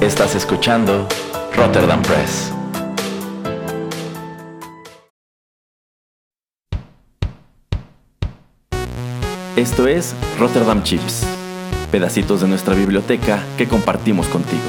Estás escuchando Rotterdam Press. Esto es Rotterdam Chips, pedacitos de nuestra biblioteca que compartimos contigo.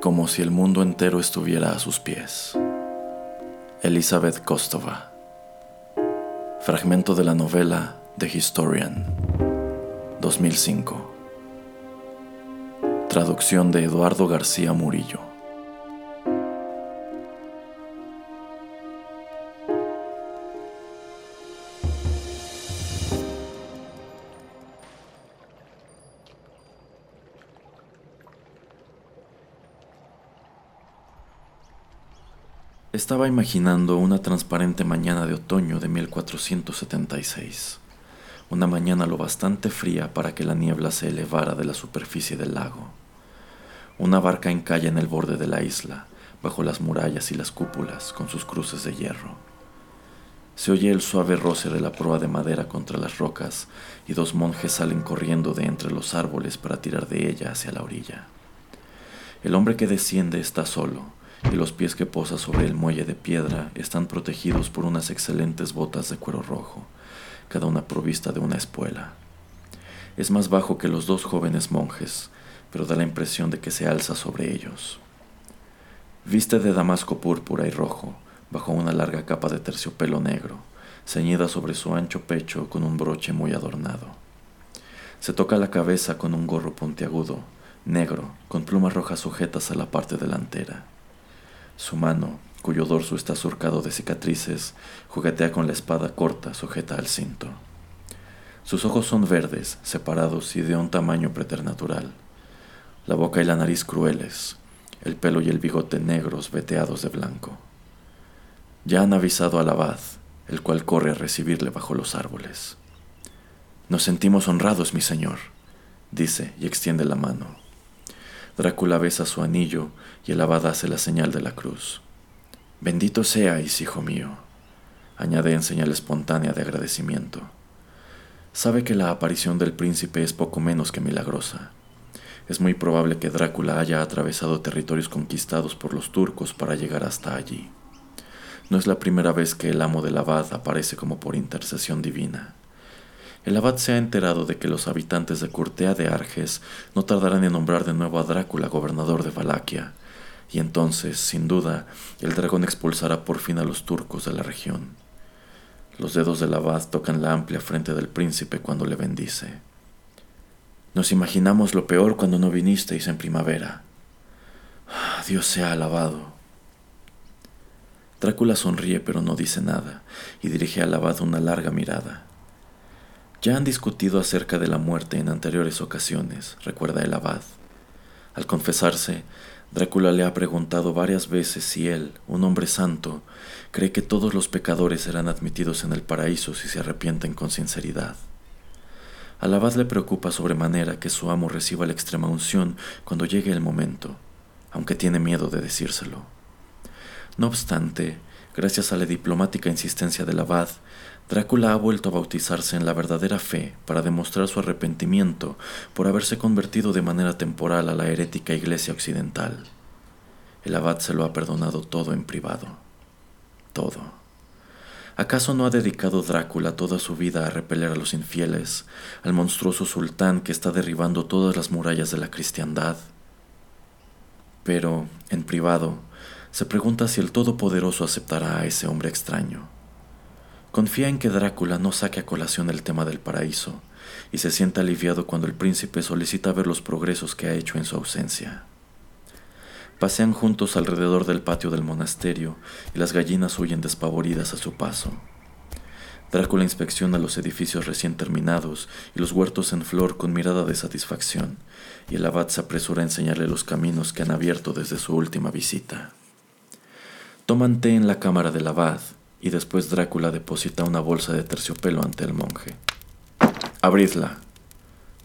Como si el mundo entero estuviera a sus pies. Elizabeth Kostova. Fragmento de la novela The Historian, 2005. Traducción de Eduardo García Murillo. Estaba imaginando una transparente mañana de otoño de 1476, una mañana lo bastante fría para que la niebla se elevara de la superficie del lago. Una barca encalla en el borde de la isla, bajo las murallas y las cúpulas, con sus cruces de hierro. Se oye el suave roce de la proa de madera contra las rocas y dos monjes salen corriendo de entre los árboles para tirar de ella hacia la orilla. El hombre que desciende está solo, y los pies que posa sobre el muelle de piedra están protegidos por unas excelentes botas de cuero rojo, cada una provista de una espuela. Es más bajo que los dos jóvenes monjes, pero da la impresión de que se alza sobre ellos. Viste de damasco púrpura y rojo, bajo una larga capa de terciopelo negro, ceñida sobre su ancho pecho con un broche muy adornado. Se toca la cabeza con un gorro puntiagudo, negro, con plumas rojas sujetas a la parte delantera. Su mano, cuyo dorso está surcado de cicatrices, juguetea con la espada corta sujeta al cinto. Sus ojos son verdes, separados y de un tamaño preternatural. La boca y la nariz crueles, el pelo y el bigote negros veteados de blanco. Ya han avisado al abad, el cual corre a recibirle bajo los árboles. Nos sentimos honrados, mi señor, dice y extiende la mano. Drácula besa su anillo y el abad hace la señal de la cruz. Bendito seáis, hijo mío, añade en señal espontánea de agradecimiento. Sabe que la aparición del príncipe es poco menos que milagrosa. Es muy probable que Drácula haya atravesado territorios conquistados por los turcos para llegar hasta allí. No es la primera vez que el amo del abad aparece como por intercesión divina. El abad se ha enterado de que los habitantes de Curtea de Arges no tardarán en nombrar de nuevo a Drácula gobernador de Valaquia, y entonces, sin duda, el dragón expulsará por fin a los turcos de la región. Los dedos del abad tocan la amplia frente del príncipe cuando le bendice. Nos imaginamos lo peor cuando no vinisteis en primavera. Ah, Dios sea alabado. Drácula sonríe pero no dice nada y dirige al abad una larga mirada. Ya han discutido acerca de la muerte en anteriores ocasiones, recuerda el abad. Al confesarse, Drácula le ha preguntado varias veces si él, un hombre santo, cree que todos los pecadores serán admitidos en el paraíso si se arrepienten con sinceridad. Al abad le preocupa sobremanera que su amo reciba la extrema unción cuando llegue el momento, aunque tiene miedo de decírselo. No obstante, gracias a la diplomática insistencia del abad, Drácula ha vuelto a bautizarse en la verdadera fe para demostrar su arrepentimiento por haberse convertido de manera temporal a la herética Iglesia Occidental. El abad se lo ha perdonado todo en privado. Todo. ¿Acaso no ha dedicado Drácula toda su vida a repeler a los infieles, al monstruoso sultán que está derribando todas las murallas de la cristiandad? Pero, en privado, se pregunta si el Todopoderoso aceptará a ese hombre extraño. Confía en que Drácula no saque a colación el tema del paraíso y se sienta aliviado cuando el príncipe solicita ver los progresos que ha hecho en su ausencia. Pasean juntos alrededor del patio del monasterio y las gallinas huyen despavoridas a su paso. Drácula inspecciona los edificios recién terminados y los huertos en flor con mirada de satisfacción, y el abad se apresura a enseñarle los caminos que han abierto desde su última visita. Toman té en la cámara del abad y después Drácula deposita una bolsa de terciopelo ante el monje. Abridla,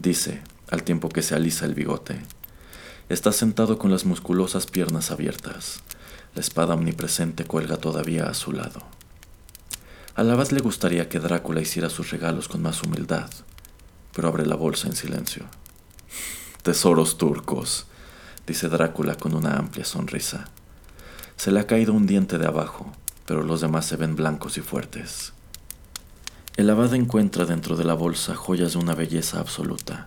dice, al tiempo que se alisa el bigote. Está sentado con las musculosas piernas abiertas. La espada omnipresente cuelga todavía a su lado. A la abad le gustaría que Drácula hiciera sus regalos con más humildad, pero abre la bolsa en silencio. Tesoros turcos, dice Drácula con una amplia sonrisa. Se le ha caído un diente de abajo, pero los demás se ven blancos y fuertes. El abad encuentra dentro de la bolsa joyas de una belleza absoluta,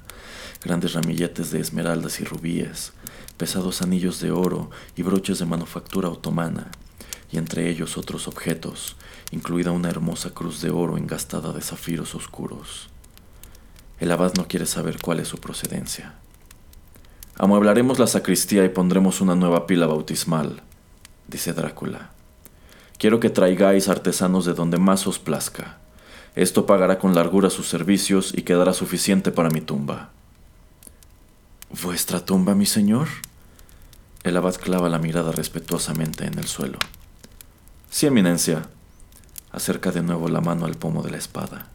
grandes ramilletes de esmeraldas y rubíes, pesados anillos de oro y broches de manufactura otomana, y entre ellos otros objetos, incluida una hermosa cruz de oro engastada de zafiros oscuros. El abad no quiere saber cuál es su procedencia. Amueblaremos la sacristía y pondremos una nueva pila bautismal, dice Drácula. Quiero que traigáis artesanos de donde más os plazca. Esto pagará con largura sus servicios y quedará suficiente para mi tumba. ¿Vuestra tumba, mi señor? El abad clava la mirada respetuosamente en el suelo. Sí, eminencia. Acerca de nuevo la mano al pomo de la espada.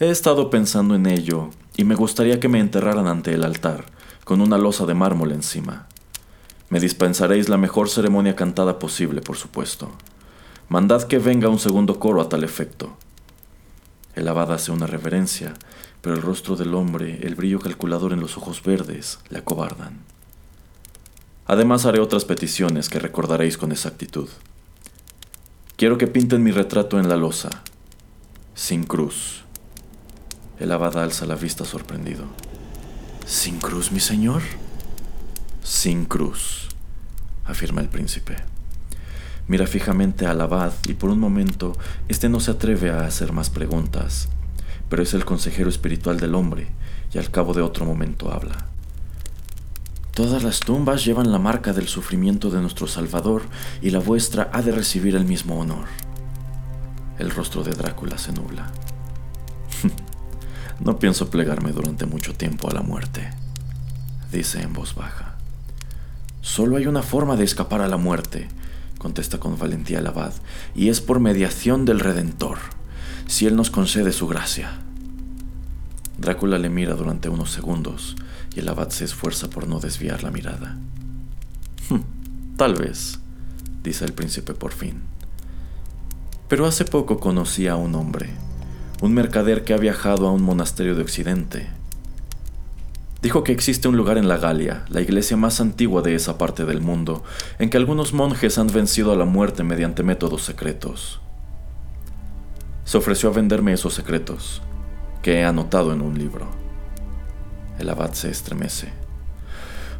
He estado pensando en ello y me gustaría que me enterraran ante el altar, con una losa de mármol encima. Me dispensaréis la mejor ceremonia cantada posible, por supuesto. Mandad que venga un segundo coro a tal efecto. El abad hace una reverencia, pero el rostro del hombre, el brillo calculador en los ojos verdes, le acobardan. Además haré otras peticiones que recordaréis con exactitud. Quiero que pinten mi retrato en la losa, sin cruz. El abad alza la vista sorprendido. ¿Sin cruz, mi señor? Sin cruz, afirma el príncipe. Mira fijamente al abad y por un momento éste no se atreve a hacer más preguntas, pero es el consejero espiritual del hombre y al cabo de otro momento habla. Todas las tumbas llevan la marca del sufrimiento de nuestro Salvador y la vuestra ha de recibir el mismo honor. El rostro de Drácula se nubla. no pienso plegarme durante mucho tiempo a la muerte, dice en voz baja. Solo hay una forma de escapar a la muerte, contesta con valentía el abad, y es por mediación del Redentor, si él nos concede su gracia. Drácula le mira durante unos segundos y el abad se esfuerza por no desviar la mirada. Hm, tal vez, dice el príncipe por fin. Pero hace poco conocí a un hombre, un mercader que ha viajado a un monasterio de Occidente Dijo que existe un lugar en la Galia, la iglesia más antigua de esa parte del mundo, en que algunos monjes han vencido a la muerte mediante métodos secretos. Se ofreció a venderme esos secretos, que he anotado en un libro. El abad se estremece.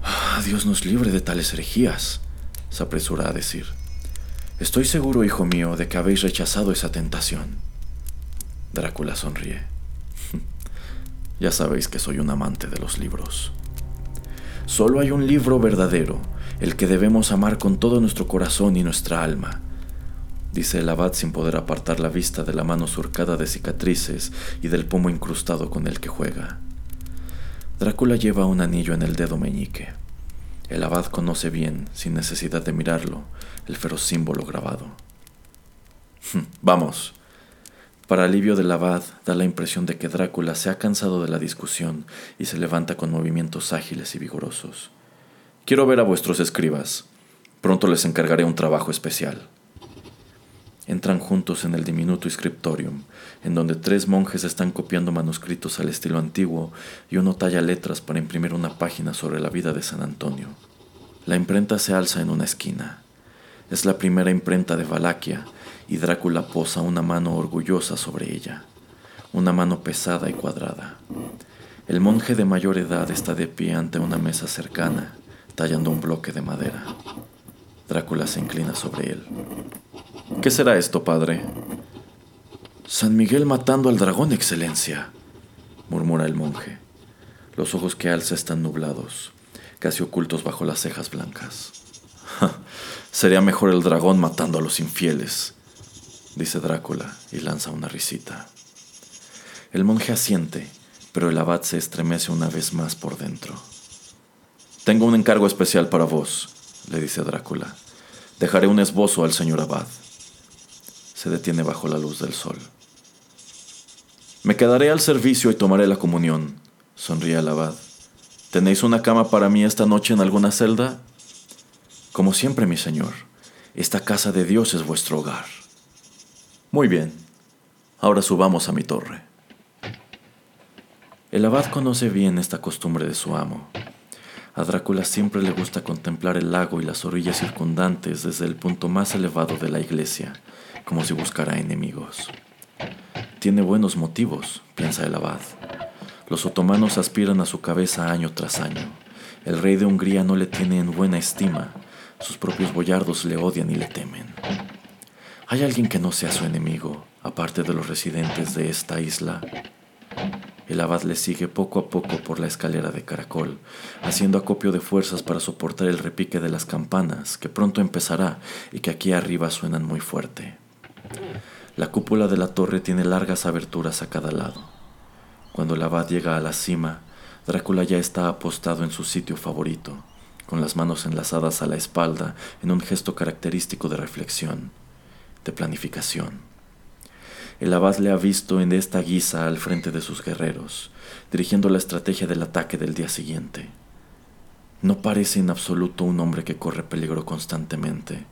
Ah, Dios nos libre de tales herejías, se apresura a decir. Estoy seguro, hijo mío, de que habéis rechazado esa tentación. Drácula sonríe. Ya sabéis que soy un amante de los libros. Solo hay un libro verdadero, el que debemos amar con todo nuestro corazón y nuestra alma, dice el abad sin poder apartar la vista de la mano surcada de cicatrices y del pomo incrustado con el que juega. Drácula lleva un anillo en el dedo meñique. El abad conoce bien, sin necesidad de mirarlo, el feroz símbolo grabado. Vamos, para alivio del abad, da la impresión de que Drácula se ha cansado de la discusión y se levanta con movimientos ágiles y vigorosos. Quiero ver a vuestros escribas. Pronto les encargaré un trabajo especial. Entran juntos en el diminuto scriptorium, en donde tres monjes están copiando manuscritos al estilo antiguo y uno talla letras para imprimir una página sobre la vida de San Antonio. La imprenta se alza en una esquina. Es la primera imprenta de Valaquia y Drácula posa una mano orgullosa sobre ella, una mano pesada y cuadrada. El monje de mayor edad está de pie ante una mesa cercana, tallando un bloque de madera. Drácula se inclina sobre él. ¿Qué será esto, padre? San Miguel matando al dragón, excelencia, murmura el monje. Los ojos que alza están nublados, casi ocultos bajo las cejas blancas. Sería mejor el dragón matando a los infieles, dice Drácula y lanza una risita. El monje asiente, pero el abad se estremece una vez más por dentro. Tengo un encargo especial para vos, le dice Drácula. Dejaré un esbozo al señor abad. Se detiene bajo la luz del sol. Me quedaré al servicio y tomaré la comunión, sonríe el abad. ¿Tenéis una cama para mí esta noche en alguna celda? Como siempre, mi señor, esta casa de Dios es vuestro hogar. Muy bien, ahora subamos a mi torre. El abad conoce bien esta costumbre de su amo. A Drácula siempre le gusta contemplar el lago y las orillas circundantes desde el punto más elevado de la iglesia, como si buscara enemigos. Tiene buenos motivos, piensa el abad. Los otomanos aspiran a su cabeza año tras año. El rey de Hungría no le tiene en buena estima. Sus propios boyardos le odian y le temen. ¿Hay alguien que no sea su enemigo, aparte de los residentes de esta isla? El abad le sigue poco a poco por la escalera de caracol, haciendo acopio de fuerzas para soportar el repique de las campanas, que pronto empezará y que aquí arriba suenan muy fuerte. La cúpula de la torre tiene largas aberturas a cada lado. Cuando el abad llega a la cima, Drácula ya está apostado en su sitio favorito, con las manos enlazadas a la espalda en un gesto característico de reflexión, de planificación. El abad le ha visto en esta guisa al frente de sus guerreros, dirigiendo la estrategia del ataque del día siguiente. No parece en absoluto un hombre que corre peligro constantemente,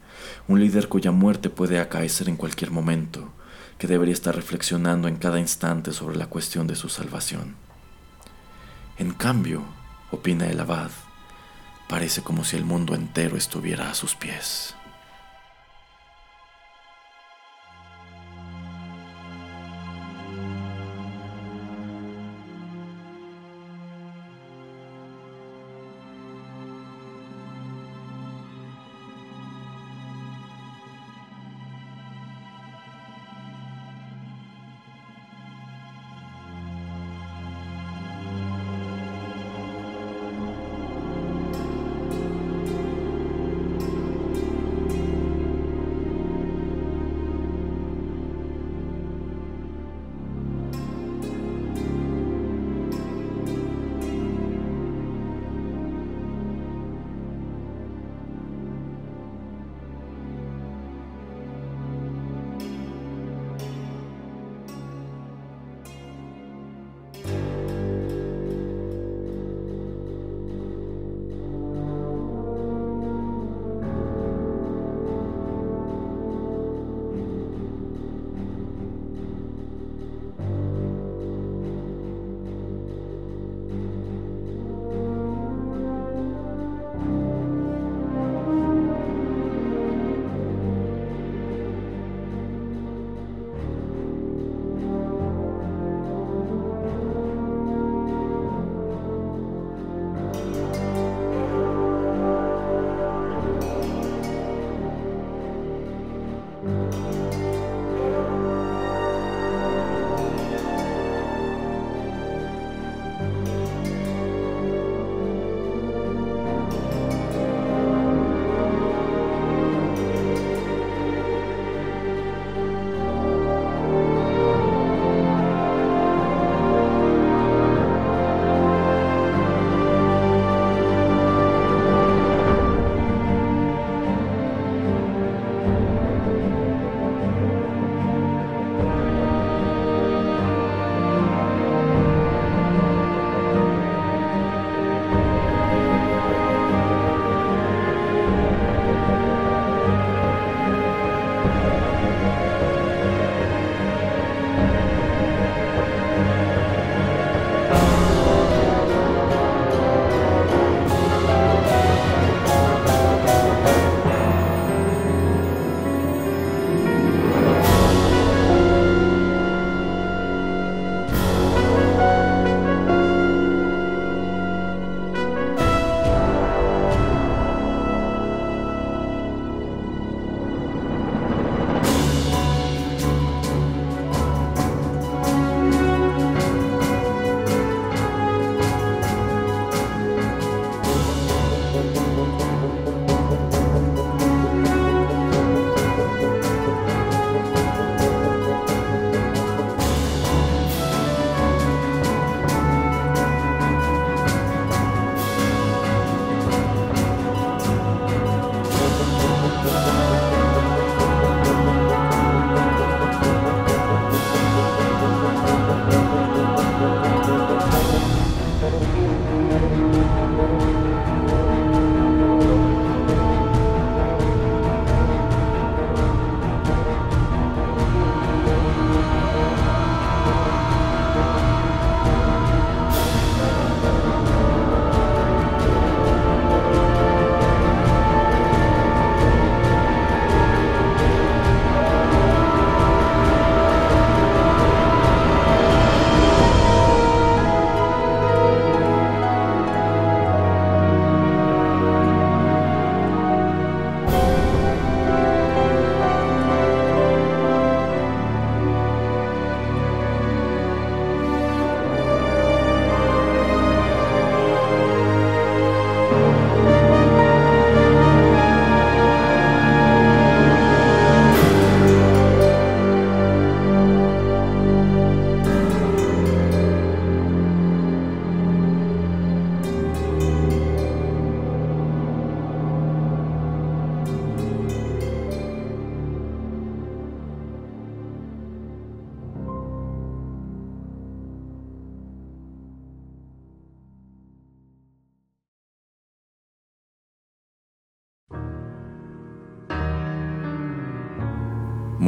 un líder cuya muerte puede acaecer en cualquier momento, que debería estar reflexionando en cada instante sobre la cuestión de su salvación. En cambio, opina el abad, parece como si el mundo entero estuviera a sus pies.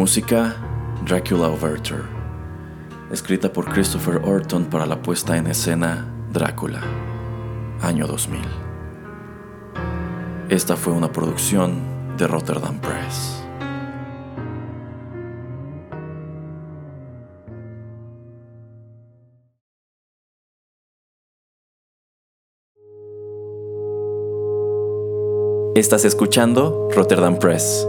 Música Dracula Overture, escrita por Christopher Orton para la puesta en escena Drácula, año 2000. Esta fue una producción de Rotterdam Press. Estás escuchando Rotterdam Press.